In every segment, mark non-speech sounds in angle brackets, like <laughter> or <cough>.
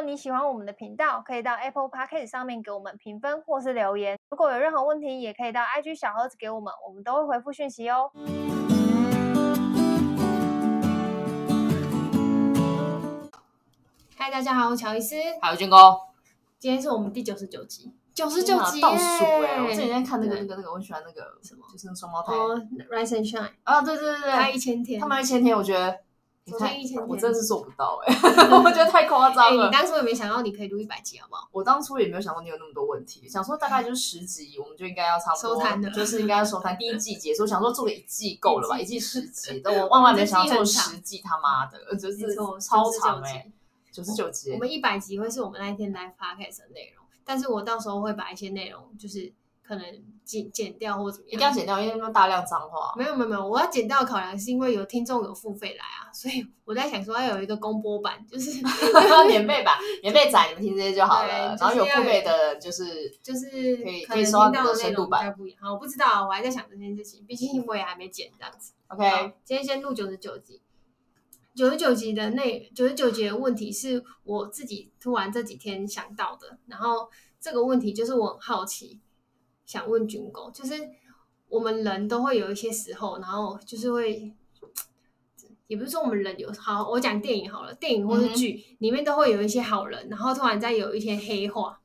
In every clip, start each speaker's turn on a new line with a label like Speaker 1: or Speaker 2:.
Speaker 1: 果你喜欢我们的频道，可以到 Apple Podcast 上面给我们评分或是留言。如果有任何问题，也可以到 IG 小盒子给我们，我们都会回复讯息哦。嗨，大家好，我是乔伊斯，
Speaker 2: 还有军哥，
Speaker 1: 今天是我们第九十九集，九十九集
Speaker 2: 倒数哎！我这几天看那个、那个、那个，我喜欢那个什么，就是双胞胎
Speaker 1: 哦，Rise and Shine
Speaker 2: 啊，对对对对，
Speaker 1: 他一千天，
Speaker 2: 他们一千天，我觉得。
Speaker 1: 昨天一
Speaker 2: 我真的是做不到 <laughs> 哎，我觉得太夸张了。
Speaker 1: 你当初有没有想到你可以录一百集，好不好？
Speaker 2: 我当初也没有想到你有那么多问题，想说大概就是十集，我们就应该要差不多，就是应该要收摊第一季结束。想说做个一季 <laughs> 够了吧，一季十 <laughs> 集，但我万万没想到做十季，他妈的，就是超长哎，九十九集。
Speaker 1: 我们一百集会是我们那一天 live podcast 的内容，但是我到时候会把一些内容就是。可能剪剪掉或怎么样，一定要
Speaker 2: 剪掉，因为那么大量脏话。
Speaker 1: 没有没有没有，我要剪掉的考量是因为有听众有付费来啊，<laughs> 所以我在想说要有一个公播版，就是 <laughs>
Speaker 2: 免费版，免费仔你们听这些就好了。就是、然后有付费的，就是
Speaker 1: 就是
Speaker 2: 可以可以收到的深度版。
Speaker 1: 不一样，好，我不知道，我还在想这件事情，毕竟我也还没剪这样子。
Speaker 2: OK，
Speaker 1: 今天先录九十九集，九十九集的那九十九集的问题是我自己突然这几天想到的，然后这个问题就是我很好奇。想问军狗，就是我们人都会有一些时候，然后就是会，也不是说我们人有好，我讲电影好了，电影或是剧、嗯、里面都会有一些好人，然后突然在有一天黑化。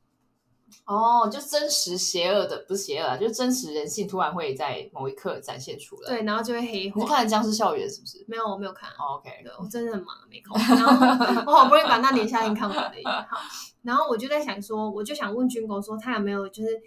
Speaker 2: 哦，就真实邪恶的不是邪恶啊，就真实人性突然会在某一刻展现出来。
Speaker 1: 对，然后就会黑化。
Speaker 2: 你看了《僵尸校园》是不是？
Speaker 1: 没有，我没有看。
Speaker 2: Oh, OK，
Speaker 1: 对我真的很忙，没空。然后 <laughs> 我好不容易把那年夏天看完了一好，然后我就在想说，我就想问军狗说，他有没有就是。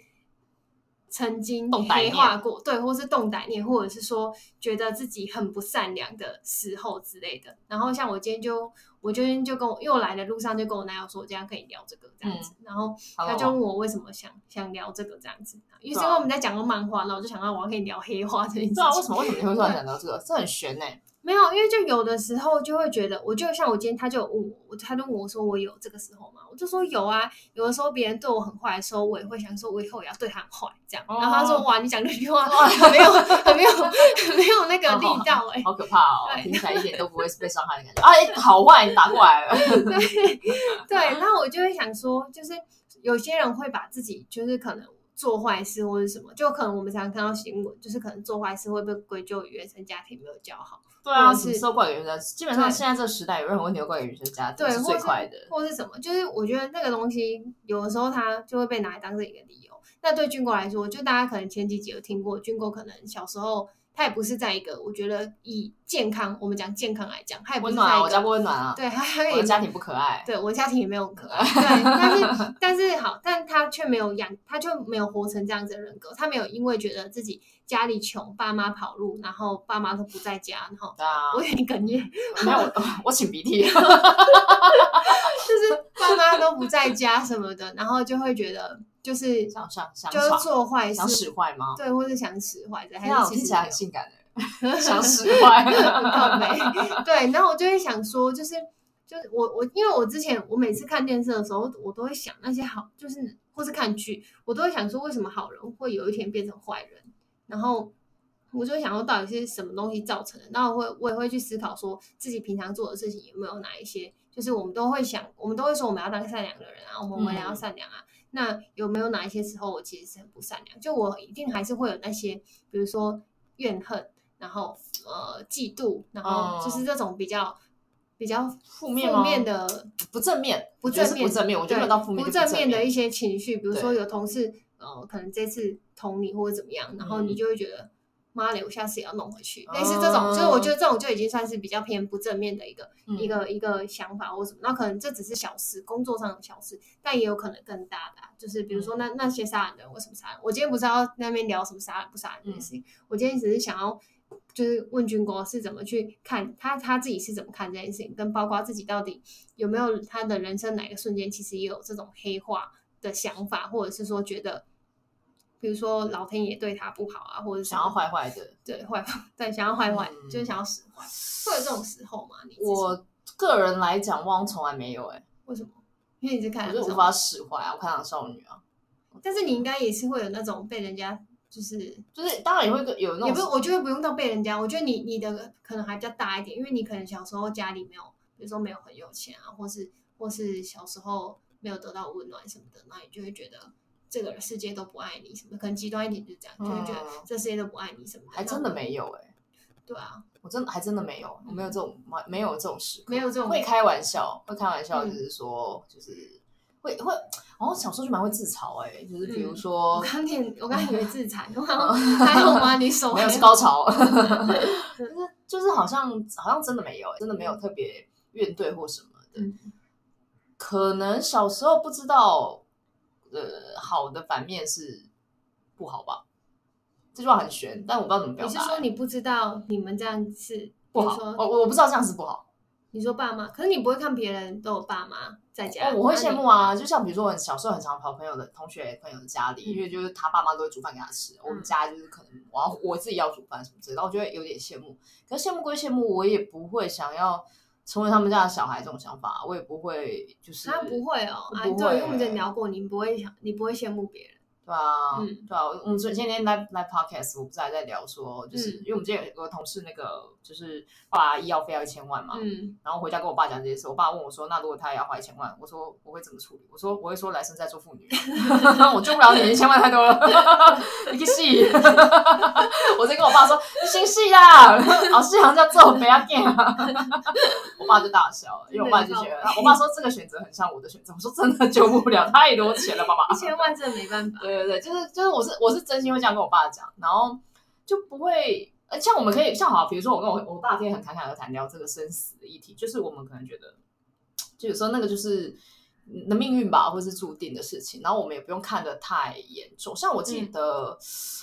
Speaker 1: 曾经黑化过，对，或是动歹念，或者是说觉得自己很不善良的时候之类的。然后像我今天就，我今天就跟我又来的路上就跟我男友说，我今天可以聊这个这样子。嗯、然后他就问我为什么想想聊这个这样子，因为因为我们在讲过漫画，然后我就想到我要跟你聊黑话这件事情。
Speaker 2: 对啊，为什么为什么你会突然想到这个？这很悬呢、欸。
Speaker 1: 没有，因为就有的时候就会觉得，我就像我今天，他就问我，他就问我说，我有这个时候吗？我就说有啊。有的时候别人对我很坏的时候，我也会想说，我以后也要对他很坏，这样。哦、然后他说，哇，你讲这句话很没有，很没有，很没有那个力道、<laughs> 欸，哎，
Speaker 2: 好可怕哦，对听起来一点都不会被伤害的感觉。哎、啊，好坏，你打过来了。
Speaker 1: 对 <laughs> 对，<laughs> 然后我就会想说，就是有些人会把自己，就是可能。做坏事或者什么，就可能我们常常看到新闻，就是可能做坏事会被归咎于原生家庭没有教好。
Speaker 2: 对啊，是都怪原生。基本上现在这个时代，有任何问题都怪原生家庭，对是最快的。
Speaker 1: 或是什么，就是我觉得那个东西有的时候它就会被拿来当成一个理由。那对军狗来说，就大家可能前几集有听过，军狗可能小时候。他也不是在一个，我觉得以健康，我们讲健康来讲，他也不是在一个。温暖啊，
Speaker 2: 我家不温暖啊。
Speaker 1: 对，他他也
Speaker 2: 家庭不可爱。
Speaker 1: 对，我家庭也没有很可爱。<laughs> 对，但是但是好，但他却没有养，他就没有活成这样子的人格。他没有因为觉得自己家里穷，爸妈跑路，然后爸妈都不在家，然后我有点哽咽。<laughs>
Speaker 2: 没有，我我擤鼻涕。<laughs>
Speaker 1: 就是爸妈都不在家什么的，然后就会觉得。就是
Speaker 2: 想想想，
Speaker 1: 就是做坏事，
Speaker 2: 想使坏吗？
Speaker 1: 对，或是想使坏的，还是
Speaker 2: 听起来很性感的，<laughs> 想使坏，
Speaker 1: 很美。对，然后我就会想说，就是就是我我，因为我之前我每次看电视的时候，我都会想那些好，就是或是看剧，我都会想说，为什么好人会有一天变成坏人？然后我就会想说，到底是什么东西造成的？然后我会我也会去思考，说自己平常做的事情有没有哪一些，就是我们都会想，我们都会说我们要当善良的人啊，我们为了要善良啊。嗯那有没有哪一些时候我其实是很不善良？就我一定还是会有那些，比如说怨恨，然后呃嫉妒，然后就是这种比较比较负面负面的
Speaker 2: 不正面，
Speaker 1: 不正面
Speaker 2: 不正面，我觉得到负面
Speaker 1: 不正面的一些情绪，比如说有同事呃可能这次捅你或者怎么样，然后你就会觉得。妈的，我下次也要弄回去。类似这种，就是我觉得这种就已经算是比较偏不正面的一个、嗯、一个一个想法或什么。那可能这只是小事，工作上的小事，但也有可能更大的、啊。就是比如说那、嗯、那些杀人的人为什么杀人？我今天不是要那边聊什么杀人不杀人的事情。嗯、我今天只是想要就是问军哥是怎么去看他他自己是怎么看这件事情，跟包括自己到底有没有他的人生哪个瞬间其实也有这种黑化的想法，或者是说觉得。比如说老天爷对他不好啊，或者
Speaker 2: 想要坏坏的，
Speaker 1: 对坏 <laughs> 对想要坏坏，嗯、就是想要使坏，会有这种时候吗？你
Speaker 2: 我个人来讲，汪从来没有哎、欸，
Speaker 1: 为什么？因为你是看，
Speaker 2: 我就无法使坏啊，我看上少女啊。
Speaker 1: 但是你应该也是会有那种被人家就是
Speaker 2: 就是，当然也会有那种，
Speaker 1: 也不我觉得不用到被人家，我觉得你你的可能还比较大一点，因为你可能小时候家里没有，比如说没有很有钱啊，或是或是小时候没有得到温暖什么的，那你就会觉得这个世界都不爱你什么的，可能极端一点就是这样，嗯、就会觉得这世界都不爱你什么的。
Speaker 2: 还真的没有哎、欸，
Speaker 1: 对啊，我
Speaker 2: 真的还真的没有，我没有这种没有这种时刻，
Speaker 1: 没有这种
Speaker 2: 会开玩笑，会开玩笑，就是说、嗯、就是会会，然哦，小时候就蛮会自嘲哎、欸，就是比如说，嗯、我
Speaker 1: 刚听我刚以为自残，<laughs> 还好吗？你手 <laughs>
Speaker 2: 没有是高潮，<laughs> 就是就是好像好像真的没有、欸，真的没有特别怨怼或什么的。嗯可能小时候不知道，呃，好的反面是不好吧？这句话很玄，但我不知道怎么表达。
Speaker 1: 你是说你不知道你们这样是
Speaker 2: 不好？我我不知道这样是不好。
Speaker 1: 你说爸妈，可是你不会看别人都有爸妈在家。
Speaker 2: 哦，我会羡慕啊！就像比如说，我小时候很常跑朋友的同学朋友的家里，嗯、因为就是他爸妈都会煮饭给他吃。嗯、我们家就是可能我要我自己要煮饭什么之类的，然后我觉得有点羡慕。可是羡慕归羡慕，我也不会想要。成为他们家的小孩这种想法，我也不会，就是
Speaker 1: 他不会哦，啊，对。因为我们之前聊过，你不会想，你不会羡慕别人。
Speaker 2: 对啊，嗯，对啊，我们今天来来 podcast，我不是还在聊说，就是、嗯、因为我们之前有个同事，那个就是爸爸医药费要一千万嘛，嗯，然后回家跟我爸讲这件事，我爸问我说，那如果他也要花一千万，我说我会怎么处理？我说我会说来生再做妇女，<laughs> 我救不了你，一千万太多了，你去戏，<laughs> 我在跟我爸说，你心细啦，老师好像叫做不要变啊，我爸就大笑了，因为我爸就觉得，我爸说这个选择很像我的选择，我说真的救不了，太多钱了，爸爸，
Speaker 1: 一千万真的没办法。
Speaker 2: 对对对，就是就是，我是我是真心会这样跟我爸讲，然后就不会，呃，像我们可以像好，比如说我跟我我爸可以很侃侃而谈聊这个生死的议题，就是我们可能觉得，就有时候那个就是你的命运吧，或是注定的事情，然后我们也不用看得太严重。像我记得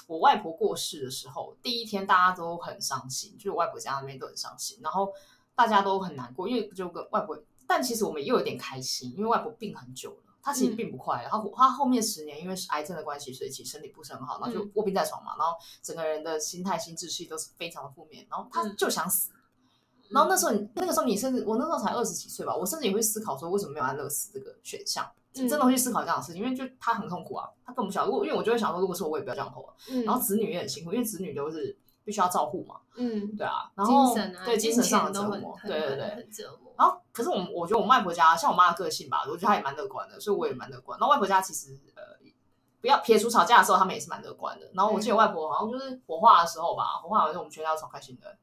Speaker 2: 我外婆过世的时候，嗯、第一天大家都很伤心，就是我外婆家那边都很伤心，然后大家都很难过，因为就跟外婆，但其实我们又有点开心，因为外婆病很久了。他其实并不快，然后他后面十年因为是癌症的关系，所以其实身体不是很好，然后就卧病在床嘛，然后整个人的心态、心智气都是非常的负面，然后他就想死。然后那时候，那个时候你甚至我那时候才二十几岁吧，我甚至也会思考说，为什么没有安乐死这个选项？真的会去思考这样的事情，因为就他很痛苦啊，他更不晓得。如果因为我就会想说，如果是我，我也不要这样活。然后子女也很辛苦，因为子女都是。必须要照顾嘛，嗯，对啊，然后
Speaker 1: 精神啊，
Speaker 2: 对精神上的折磨，对对对，然后可是我我觉得我外婆家像我妈的个性吧，我觉得她也蛮乐观的，所以我也蛮乐观。然后外婆家其实呃，不要撇除吵架的时候，他们也是蛮乐观的。然后我记得外婆好像就是火化的时候吧，火化完之后我们全家都超开心的。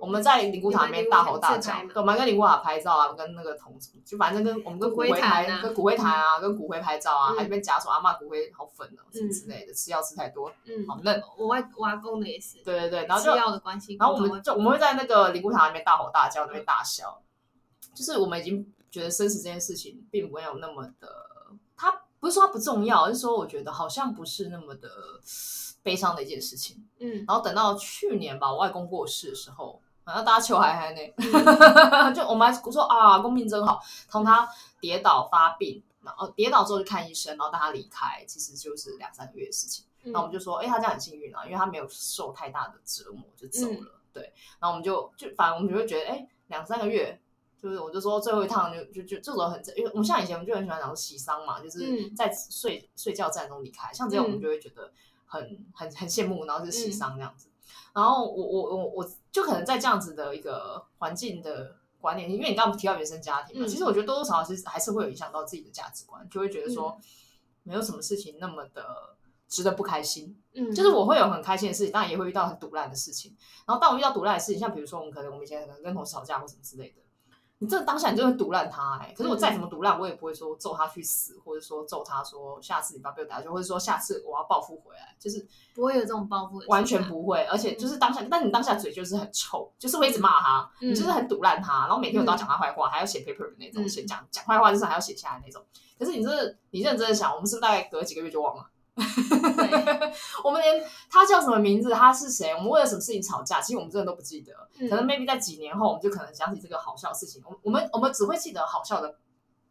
Speaker 2: 我们在灵骨塔里面大吼大叫，我们跟灵骨塔拍照啊，跟那个铜，就反正跟我们跟骨灰台、跟骨灰台啊、跟骨灰拍照啊，还这边夹手阿妈骨灰好粉哦，什么之类的，吃药吃太多，嗯，好嫩。
Speaker 1: 我外我阿公的也是，
Speaker 2: 对对对，然后就
Speaker 1: 吃药的关系，
Speaker 2: 然后我们就我们会在那个灵骨塔里面大吼大叫，那边大笑，就是我们已经觉得生死这件事情并没有那么的，它不是说它不重要，而是说我觉得好像不是那么的。悲伤的一件事情，嗯，然后等到去年吧，我外公过世的时候，好像大家求还还呢，嗯、<laughs> 就我们还说啊，公命真好，从他跌倒发病，然后跌倒之后就看医生，然后带他离开，其实就是两三个月的事情。那、嗯、我们就说，哎，他这样很幸运啊，因为他没有受太大的折磨就走了，嗯、对。然后我们就就反正我们就会觉得，哎，两三个月，就是我就说最后一趟就就就这种很，因为我们像以前我们就很喜欢讲喜丧嘛，就是在睡、嗯、睡觉站中离开，像这样我们就会觉得。很很很羡慕，然后是喜丧这样子，嗯、然后我我我我就可能在这样子的一个环境的观念，因为你刚刚提到原生家庭嘛，嗯、其实我觉得多多少少其实还是会有影响到自己的价值观，就会觉得说没有什么事情那么的值得不开心，嗯，就是我会有很开心的事情，当然也会遇到很毒烂的事情，然后当我遇到毒烂的事情，像比如说我们可能我们以前可能跟同事吵架或什么之类的。你这当下你就会毒烂他哎、欸，可是我再怎么毒烂，我也不会说揍他去死，或者说揍他说下次你不要被我打就或者说下次我要报复回来，就是
Speaker 1: 不会有这种报复，
Speaker 2: 完全不会。而且就是当下，嗯、但你当下嘴就是很臭，就是会一直骂他，嗯、你就是很毒烂他，然后每天我都要讲他坏话，嗯、还要写 paper 的那种，写讲讲坏话就是还要写下来那种。可是你这、就是、你认真的想，我们是不是大概隔几个月就忘了？对 <laughs> 我们连他叫什么名字，他是谁，我们为了什么事情吵架，其实我们真的都不记得。嗯、可能 maybe 在几年后，我们就可能想起这个好笑的事情。我我们我们只会记得好笑的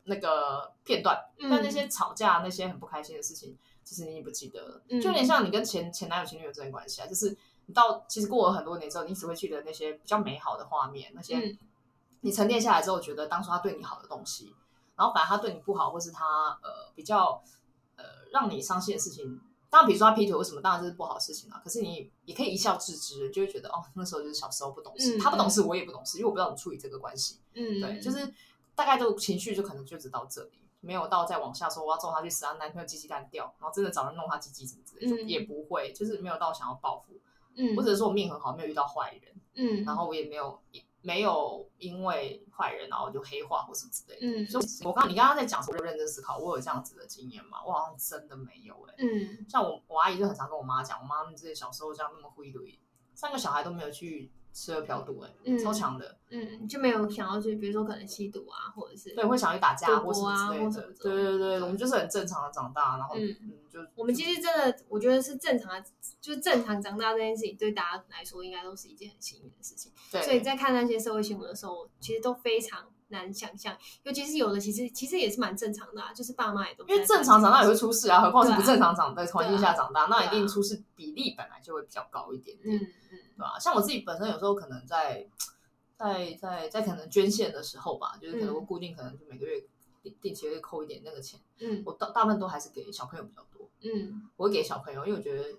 Speaker 2: 那个片段，嗯、但那些吵架、那些很不开心的事情，其实你也不记得了。嗯、就有点像你跟前前男友、前女友之间关系啊，就是你到其实过了很多年之后，你只会记得那些比较美好的画面，那些你沉淀下来之后，觉得当初他对你好的东西，然后反而他对你不好，或是他呃比较。呃，让你伤心的事情，当然，比如说他劈腿为什么，当然这是不好的事情啊。可是你也可以一笑置之，就会觉得哦，那时候就是小时候不懂事，嗯、他不懂事，我也不懂事，因为我不知道怎么处理这个关系。嗯，对，就是大概就情绪就可能就只到这里，没有到再往下说我要揍他去死，他男朋友鸡鸡蛋掉，然后真的找人弄他鸡鸡什么之类，就也不会，就是没有到想要报复。嗯，或者说我命很好，没有遇到坏人。嗯，然后我也没有没有因为坏人然后就黑化或什么之类的。嗯，所以我刚你刚刚在讲，我就认真思考，我有这样子的经验吗？我好像真的没有哎、欸。嗯，像我我阿姨就很常跟我妈讲，我妈们这些小时候这样那么灰堆，三个小孩都没有去。吃喝嫖赌，哎，超强的，
Speaker 1: 嗯，就没有想要去，比如说可能吸毒啊，或者是
Speaker 2: 对，会想要去打架或什么之类的，对对对，我们就是很正常的长大，然后嗯，就
Speaker 1: 我们其实真的，我觉得是正常的，就是正常长大这件事情，对大家来说应该都是一件很幸运的事情。对，所以在看那些社会新闻的时候，其实都非常难想象，尤其是有的其实其实也是蛮正常的，啊就是爸妈也都
Speaker 2: 因为正常长大也会出事啊，何况是不正常长在环境下长大，那一定出事比例本来就会比较高一点点。嗯嗯对吧？像我自己本身有时候可能在在在在可能捐献的时候吧，就是可能我固定可能就每个月定定期会扣一点那个钱，嗯，我大大部分都还是给小朋友比较多，嗯，我会给小朋友，因为我觉得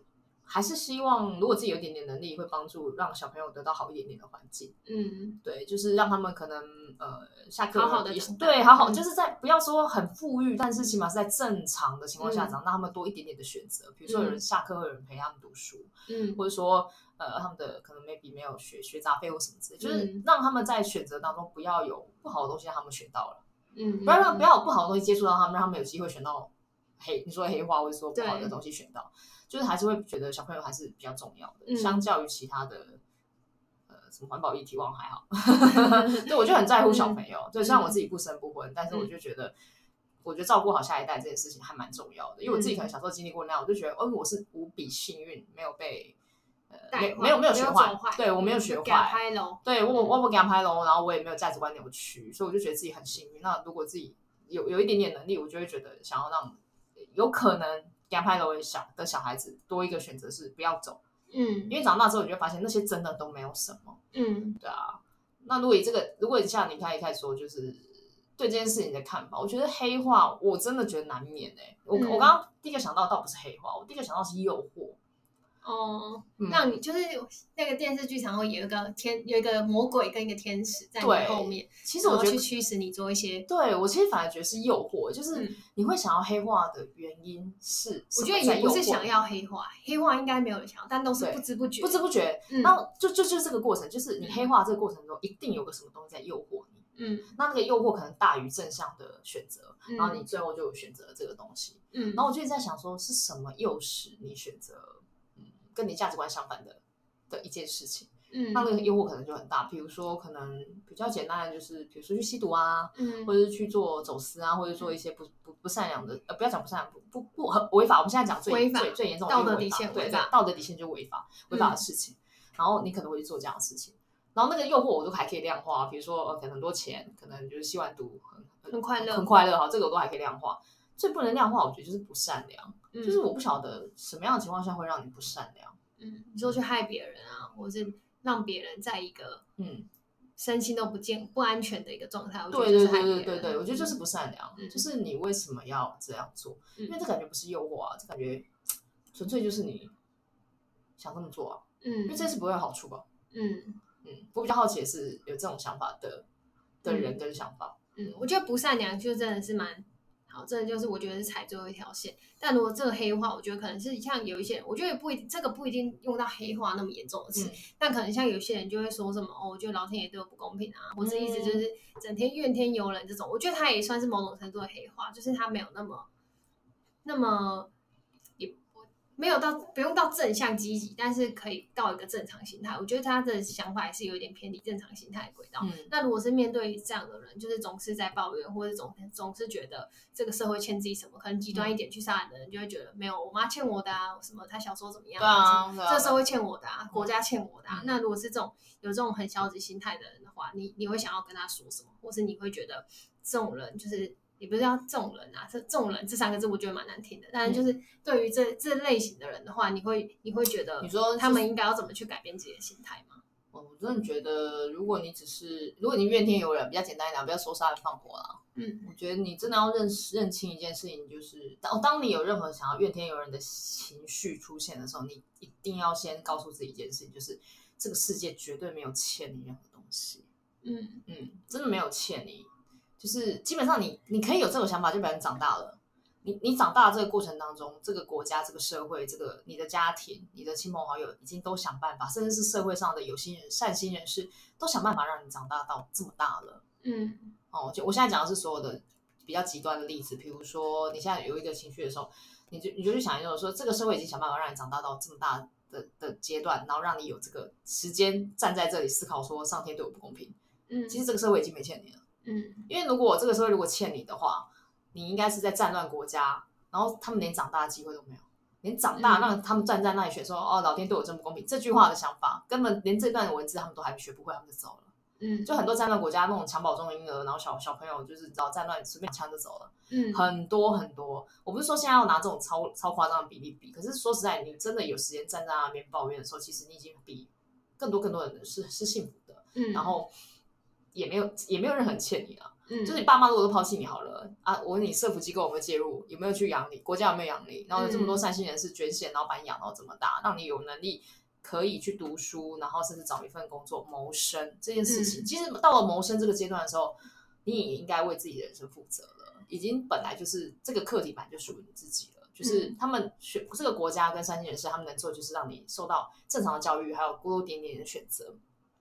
Speaker 2: 还是希望如果自己有一点点能力，会帮助让小朋友得到好一点点的环境，嗯，对，就是让他们可能呃下课
Speaker 1: 好好的
Speaker 2: 对，好好就是在不要说很富裕，但是起码是在正常的情况下长，让他们多一点点的选择，比如说有人下课会有人陪他们读书，嗯，或者说。呃，他们的可能 maybe 没有学学杂费或什么之类，就是让他们在选择当中不要有不好的东西让他们选到了，嗯，不要让不要有不好的东西接触到他们，让他们有机会选到黑，你说的黑话或者说不好的东西选到，就是还是会觉得小朋友还是比较重要的，相较于其他的呃什么环保议题，望还好，<laughs> 对，我就很在乎小朋友，对，虽然我自己不生不婚，但是我就觉得，我觉得照顾好下一代这件事情还蛮重要的，因为我自己可能小时候经历过那样，我就觉得，哦，我是无比幸运，没有被。没没有没有学坏，对我没有学坏，对我我不给他拍龙，然后我也没有价值观扭曲，所以我就觉得自己很幸运。那如果自己有有一点点能力，我就会觉得想要让有可能给他拍龙小的小孩子多一个选择是不要走，嗯，因为长大之后你就会发现那些真的都没有什么，嗯，对啊。那如果以这个，如果像你开一开始说，就是对这件事情的看法，我觉得黑化我真的觉得难免哎、欸。我我刚刚第一个想到倒不是黑化，我第一个想到是诱惑。
Speaker 1: 哦，让你就是那个电视剧常会有一个天，有一个魔鬼跟一个天使在你后面。其实我觉得驱使你做一些，
Speaker 2: 对我其实反而觉得是诱惑，就是你会想要黑化的原因是，
Speaker 1: 我觉得也不是想要黑化，黑化应该没有人想要，但都是不知不觉，
Speaker 2: 不知不觉。然后就就就这个过程，就是你黑化这个过程中，一定有个什么东西在诱惑你。嗯，那那个诱惑可能大于正向的选择，然后你最后就选择了这个东西。嗯，然后我就在想说，是什么诱使你选择？跟你价值观相反的的一件事情，嗯，那那个诱惑可能就很大。比如说，可能比较简单的就是，比如说去吸毒啊，嗯，或者是去做走私啊，或者做一些不不不善良的，呃，不要讲不善良，不不不很违法。我们现在讲最最最严重的道德底线，对，道德底线就违法违法的事情。然后你可能会去做这样的事情，然后那个诱惑我都还可以量化，比如说呃，可能很多钱，可能就是吸完毒很
Speaker 1: 很快乐，
Speaker 2: 很快乐哈，这个我都还可以量化。最不能量化，我觉得就是不善良。就是我不晓得什么样的情况下会让你不善良。
Speaker 1: 嗯，你说去害别人啊，或是让别人在一个嗯身心都不健不安全的一个状态，
Speaker 2: 对对对对对对，我觉得就是不善良。就是你为什么要这样做？因为这感觉不是诱惑啊，这感觉纯粹就是你想这么做啊。嗯，因为这是不会有好处吧？嗯嗯，我比较好奇的是有这种想法的的人跟想法。
Speaker 1: 嗯，我觉得不善良就真的是蛮。好，这就是我觉得是踩最后一条线。但如果这个黑化，我觉得可能是像有一些人，我觉得也不一定，这个不一定用到黑化那么严重的词。嗯、但可能像有些人就会说什么哦，我觉得老天爷对我不公平啊，或者意思就是整天怨天尤人这种。我觉得他也算是某种程度的黑化，就是他没有那么那么。没有到不用到正向积极，但是可以到一个正常心态。我觉得他的想法还是有点偏离正常心态的轨道。嗯、那如果是面对这样的人，就是总是在抱怨，或者总总是觉得这个社会欠自己什么，可能极端一点去杀人的人就会觉得没有，我妈欠我的啊，什么他小时候怎么样，啊，这社会欠我的啊，国家欠我的啊。嗯、那如果是这种有这种很消极心态的人的话，你你会想要跟他说什么，或是你会觉得这种人就是。也不是要这种人啊，这这种人这三个字我觉得蛮难听的。但是就是对于这、嗯、这类型的人的话，你会你会觉得，你说他们应该要怎么去改变自己的心态吗？
Speaker 2: 我真的觉得，如果你只是如果你怨天尤人，比较简单一点，不要说杀人放火了。嗯，我觉得你真的要认识认清一件事情，就是当当你有任何想要怨天尤人的情绪出现的时候，你一定要先告诉自己一件事情，就是这个世界绝对没有欠你任何东西。嗯嗯，真的没有欠你。就是基本上你你可以有这种想法，就表示你长大了。你你长大的这个过程当中，这个国家、这个社会、这个你的家庭、你的亲朋好友，已经都想办法，甚至是社会上的有心人、善心人士，都想办法让你长大到这么大了。
Speaker 1: 嗯，
Speaker 2: 哦，就我现在讲的是所有的比较极端的例子，比如说你现在有一个情绪的时候，你就你就去想一种说，这个社会已经想办法让你长大到这么大的的阶段，然后让你有这个时间站在这里思考说，上天对我不公平。
Speaker 1: 嗯，
Speaker 2: 其实这个社会已经没欠你了。
Speaker 1: 嗯，
Speaker 2: 因为如果我这个时候如果欠你的话，你应该是在战乱国家，然后他们连长大的机会都没有，连长大让他们站在那里学说、嗯、哦，老天对我真不公平。这句话的想法，根本连这段文字他们都还没学不会，他们就走了。
Speaker 1: 嗯，
Speaker 2: 就很多战乱国家那种襁褓中的婴儿，然后小小朋友就是只要战乱随便枪就走了。
Speaker 1: 嗯，
Speaker 2: 很多很多，我不是说现在要拿这种超超夸张的比例比，可是说实在，你真的有时间站在那边抱怨的时候，其实你已经比更多更多人是是幸福的。
Speaker 1: 嗯，
Speaker 2: 然后也没有也没有任何人欠你啊。
Speaker 1: 嗯，
Speaker 2: 就是你爸妈如果都抛弃你好了啊，我问你，社福机构有没有介入？有没有去养你？国家有没有养你？然后有这么多善心人士捐献，然后把你养到这么大，让你有能力可以去读书，然后甚至找一份工作谋生这件事情。嗯，其实到了谋生这个阶段的时候，你也应该为自己的人生负责了。已经本来就是这个课题本来就属于你自己了。就是他们选这个国家跟善心人士，他们能做就是让你受到正常的教育，还有多多点点的选择。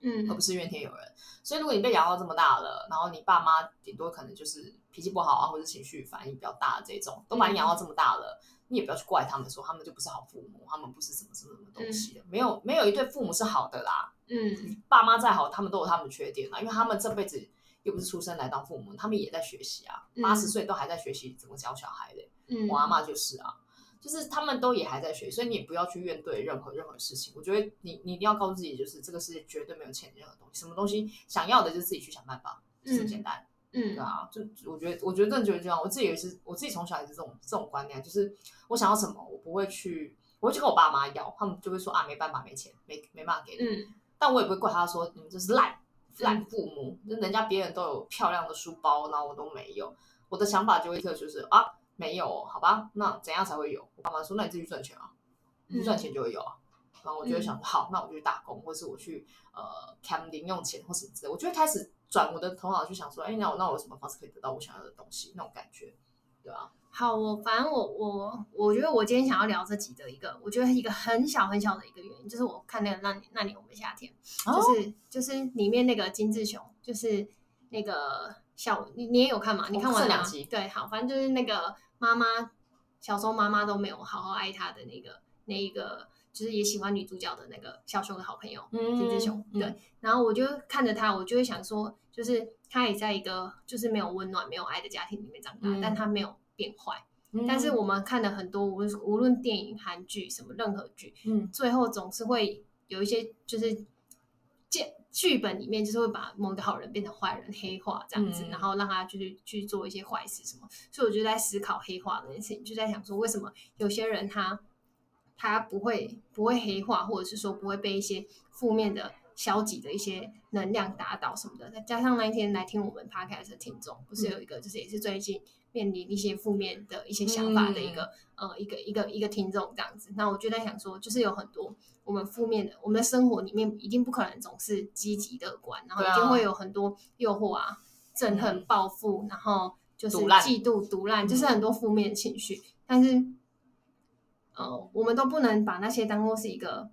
Speaker 1: 嗯，
Speaker 2: 而不是怨天尤人。所以，如果你被养到这么大了，然后你爸妈顶多可能就是脾气不好啊，或者情绪反应比较大的这种，都把你养到这么大了，嗯、你也不要去怪他们说他们就不是好父母，他们不是什么什么什么东西的。嗯、没有没有一对父母是好的啦。
Speaker 1: 嗯，
Speaker 2: 爸妈再好，他们都有他们的缺点啦，因为他们这辈子又不是出生来当父母，他们也在学习啊，八十岁都还在学习怎么教小孩的。
Speaker 1: 嗯，
Speaker 2: 我阿妈就是啊。就是他们都也还在学，所以你也不要去怨对任何任何事情。我觉得你你一定要告诉自己，就是这个世界绝对没有欠你任何东西，什么东西想要的就自己去想办法，就这么简单。
Speaker 1: 嗯，
Speaker 2: 对啊，就我觉得我觉得真的就是这样。我自己也是，我自己从小也是这种这种观念，就是我想要什么，我不会去，我会去跟我爸妈要，他们就会说啊，没办法，没钱，没没办法给你。
Speaker 1: 嗯，
Speaker 2: 但我也不会怪他说你们就是烂烂父母，就人家别人都有漂亮的书包，然后我都没有。我的想法就会一刻就是啊。没有，好吧，那怎样才会有？我爸妈说，那你自己赚钱啊，你赚钱就会有啊。嗯、然后我就会想，好，那我就去打工，或是我去呃赚零用钱，或什么之类。我就会开始转我的头脑去想说，哎，那我那我有什么方式可以得到我想要的东西？那种感觉，对吧？
Speaker 1: 好，我反正我我我觉得我今天想要聊这集的一个，我觉得一个很小很小的一个原因，就是我看那个那年那年我们夏天，哦、就是就是里面那个金志雄，就是那个小你你也有看嘛？你看完两集？对，好，反正就是那个。妈妈小时候妈妈都没有好好爱她的那个那一个，就是也喜欢女主角的那个小熊的好朋友金志雄，对。然后我就看着他，我就会想说，就是他也在一个就是没有温暖、没有爱的家庭里面长大，嗯、但他没有变坏。嗯、但是我们看了很多，无论无论电影、韩剧什么任何剧，嗯，最后总是会有一些就是见。剧本里面就是会把某个好人变成坏人，黑化这样子，嗯、然后让他就是去做一些坏事什么。所以我就在思考黑化这件事情，就在想说，为什么有些人他他不会不会黑化，或者是说不会被一些负面的、消极的一些能量打倒什么的。再加上那一天来听我们 podcast 的听众，不是有一个就是也是最近面临一些负面的一些想法的一个、嗯、呃一个一个一个听众这样子。那我就在想说，就是有很多。我们负面的，我们的生活里面一定不可能总是积极乐观，然后一定会有很多诱惑啊、憎恨、报复，嗯、然后就是嫉妒、毒烂，就是很多负面情绪。嗯、但是，呃，我们都不能把那些当做是一个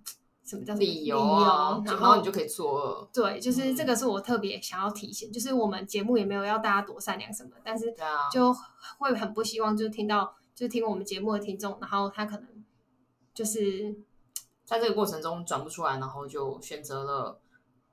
Speaker 1: 什么叫
Speaker 2: 理由啊，然后，然后你就可以作恶。
Speaker 1: 对，就是这个是我特别想要提醒，嗯、就是我们节目也没有要大家多善良什么，但是就会很不希望就是听到就是听我们节目的听众，然后他可能就是。
Speaker 2: 在这个过程中转不出来，然后就选择了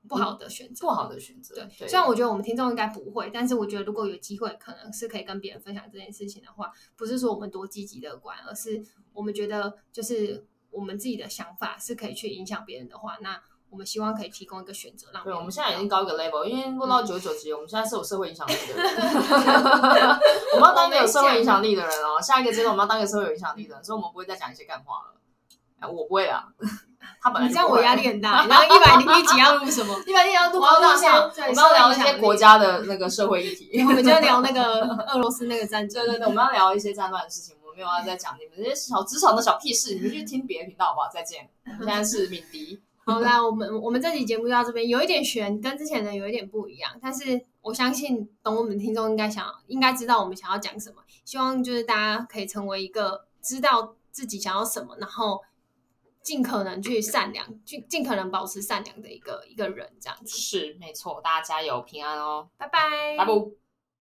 Speaker 1: 不好的选择，
Speaker 2: 不好的选择。
Speaker 1: 对，对虽然我觉得我们听众应该不会，但是我觉得如果有机会，可能是可以跟别人分享这件事情的话，不是说我们多积极乐观，而是我们觉得就是我们自己的想法是可以去影响别人的话，那我们希望可以提供一个选择，让
Speaker 2: 对，我们现在已经高一个 level，因为录到九十九集，嗯、我们现在是有社会影响力的人，<laughs> <laughs> 我们要当一个有社会影响力的人哦。<laughs> 下一个阶段我们要当一个社会有影响力的人，所以我们不会再讲一些干话了。哎我不会啊，他本来
Speaker 1: 你这样我压力很大。然后一百零一集要录什么？一百零一集要录高大上，
Speaker 2: 我们要聊一些国家的那个社会议题。
Speaker 1: 我们就要聊那个俄罗斯那个战争。
Speaker 2: 对对对，我们要聊一些战乱的事情。没有要再讲你们这些小职场的小屁事，你们去听别的频道好不好？再见。现在是敏迪。<laughs>
Speaker 1: 好啦，我们我们这期节目就到这边，有一点悬，跟之前的有一点不一样，但是我相信懂我们的听众应该想应该知道我们想要讲什么。希望就是大家可以成为一个知道自己想要什么，然后尽可能去善良，尽尽可能保持善良的一个一个人，这样子。
Speaker 2: 是没错，大家加油，平安哦，
Speaker 1: 拜拜，
Speaker 2: 拜拜。